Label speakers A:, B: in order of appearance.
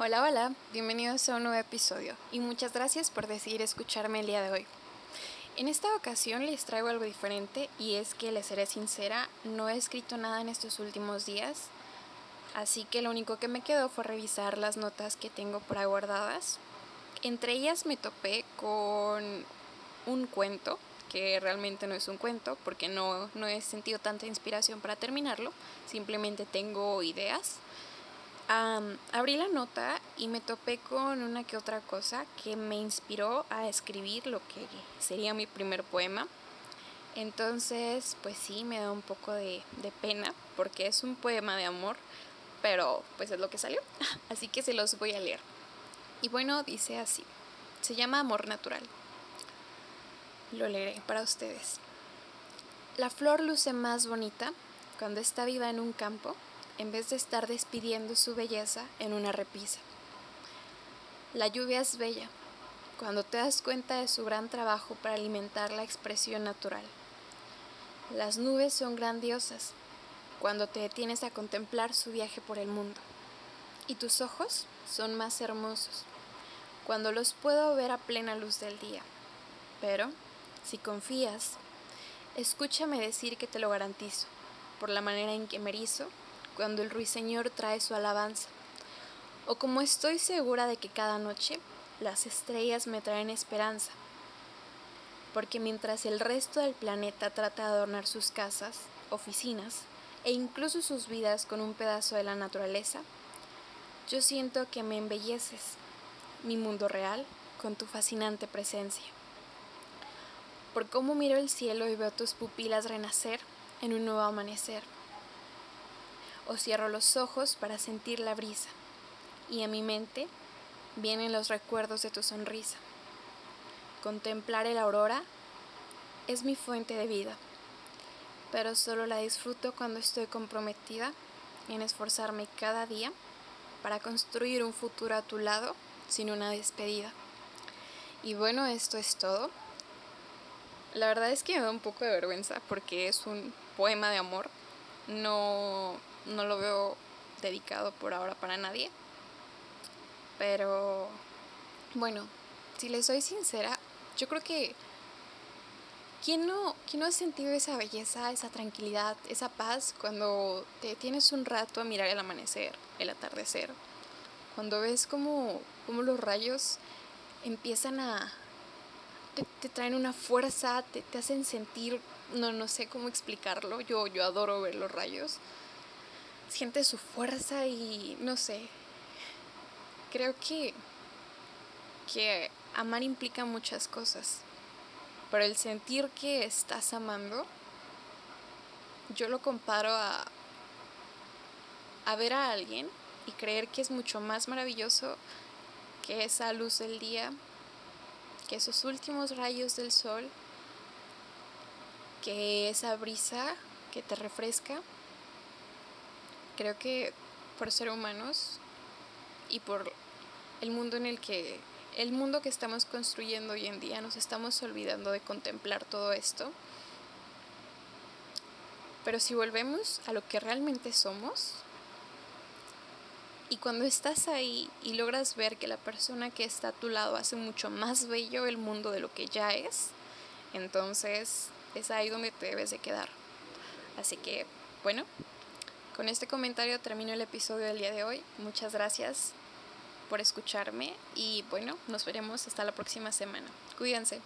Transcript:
A: Hola, hola, bienvenidos a un nuevo episodio y muchas gracias por decidir escucharme el día de hoy. En esta ocasión les traigo algo diferente y es que les seré sincera, no he escrito nada en estos últimos días, así que lo único que me quedó fue revisar las notas que tengo por ahí guardadas. Entre ellas me topé con un cuento, que realmente no es un cuento porque no, no he sentido tanta inspiración para terminarlo, simplemente tengo ideas abrí la nota y me topé con una que otra cosa que me inspiró a escribir lo que sería mi primer poema. Entonces, pues sí, me da un poco de, de pena porque es un poema de amor, pero pues es lo que salió. Así que se los voy a leer. Y bueno, dice así. Se llama Amor Natural. Lo leeré para ustedes. La flor luce más bonita cuando está viva en un campo en vez de estar despidiendo su belleza en una repisa. La lluvia es bella cuando te das cuenta de su gran trabajo para alimentar la expresión natural. Las nubes son grandiosas cuando te detienes a contemplar su viaje por el mundo. Y tus ojos son más hermosos cuando los puedo ver a plena luz del día. Pero, si confías, escúchame decir que te lo garantizo, por la manera en que me erizo cuando el ruiseñor trae su alabanza, o como estoy segura de que cada noche las estrellas me traen esperanza, porque mientras el resto del planeta trata de adornar sus casas, oficinas e incluso sus vidas con un pedazo de la naturaleza, yo siento que me embelleces mi mundo real con tu fascinante presencia. Por cómo miro el cielo y veo tus pupilas renacer en un nuevo amanecer o cierro los ojos para sentir la brisa y a mi mente vienen los recuerdos de tu sonrisa. Contemplar el aurora es mi fuente de vida, pero solo la disfruto cuando estoy comprometida en esforzarme cada día para construir un futuro a tu lado sin una despedida. Y bueno, esto es todo. La verdad es que me da un poco de vergüenza porque es un poema de amor. No no lo veo dedicado por ahora para nadie. Pero bueno, si les soy sincera, yo creo que ¿quién no, quién no ha sentido esa belleza, esa tranquilidad, esa paz cuando te tienes un rato a mirar el amanecer, el atardecer? Cuando ves como, como los rayos empiezan a... Te, traen una fuerza, te, te, hacen sentir, no, no sé cómo explicarlo, yo, yo adoro ver los rayos siente su fuerza y no sé. Creo que, que amar implica muchas cosas. Pero el sentir que estás amando, yo lo comparo a, a ver a alguien y creer que es mucho más maravilloso que esa luz del día, que esos últimos rayos del sol, que esa brisa que te refresca creo que por ser humanos y por el mundo en el que el mundo que estamos construyendo hoy en día nos estamos olvidando de contemplar todo esto. Pero si volvemos a lo que realmente somos, y cuando estás ahí y logras ver que la persona que está a tu lado hace mucho más bello el mundo de lo que ya es, entonces es ahí donde te debes de quedar. Así que, bueno, con este comentario termino el episodio del día de hoy. Muchas gracias por escucharme y bueno, nos veremos hasta la próxima semana. Cuídense.